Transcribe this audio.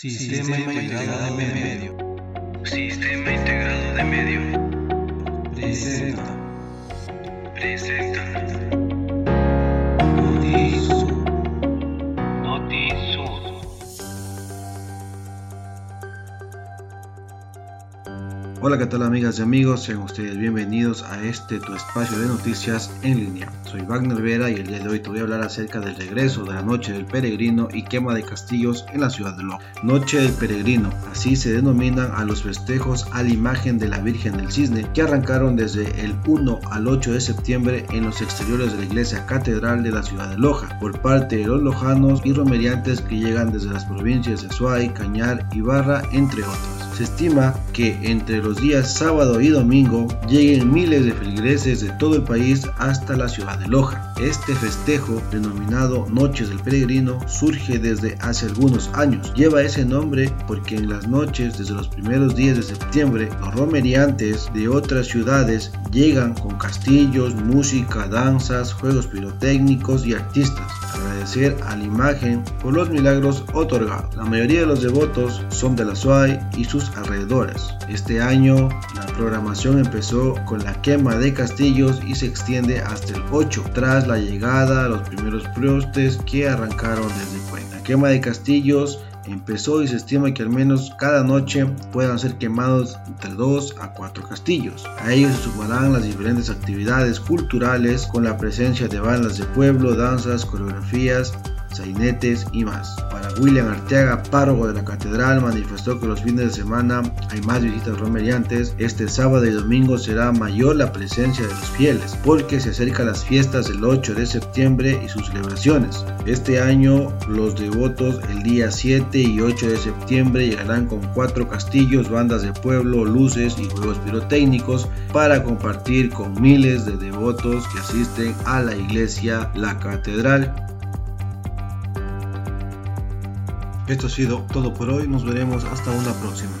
Sistema integrado de medio. Sistema integrado de medio. Presenta. Presenta. Notisur. Notisur. Hola, ¿qué tal amigas y amigos? Sean ustedes bienvenidos a este tu espacio de noticias en línea. Soy Wagner Vera y el día de hoy te voy a hablar acerca del regreso de la Noche del Peregrino y quema de castillos en la ciudad de Loja. Noche del Peregrino, así se denominan a los festejos a la imagen de la Virgen del Cisne que arrancaron desde el 1 al 8 de septiembre en los exteriores de la iglesia catedral de la ciudad de Loja por parte de los lojanos y romeriantes que llegan desde las provincias de Suay, Cañar, Ibarra, entre otros. Se estima que entre los días sábado y domingo lleguen miles de feligreses de todo el país hasta la ciudad de Loja. Este festejo, denominado Noches del Peregrino, surge desde hace algunos años. Lleva ese nombre porque en las noches, desde los primeros días de septiembre, los romeriantes de otras ciudades llegan con castillos, música, danzas, juegos pirotécnicos y artistas. Agradecer a la imagen por los milagros otorgados. La mayoría de los devotos son de la SUAY y sus alrededores. Este año la programación empezó con la quema de castillos y se extiende hasta el 8 tras la llegada a los primeros prostes que arrancaron desde Puente. La quema de castillos empezó y se estima que al menos cada noche puedan ser quemados entre 2 a 4 castillos. A ellos se sumarán las diferentes actividades culturales con la presencia de bandas de pueblo, danzas, coreografías, sainetes y más. Para William Arteaga, párroco de la catedral, manifestó que los fines de semana hay más visitas romeriantes. Este sábado y domingo será mayor la presencia de los fieles, porque se acercan las fiestas del 8 de septiembre y sus celebraciones. Este año los devotos el día 7 y 8 de septiembre llegarán con cuatro castillos, bandas de pueblo, luces y juegos pirotécnicos para compartir con miles de devotos que asisten a la iglesia, la catedral Esto ha sido todo por hoy, nos veremos hasta una próxima.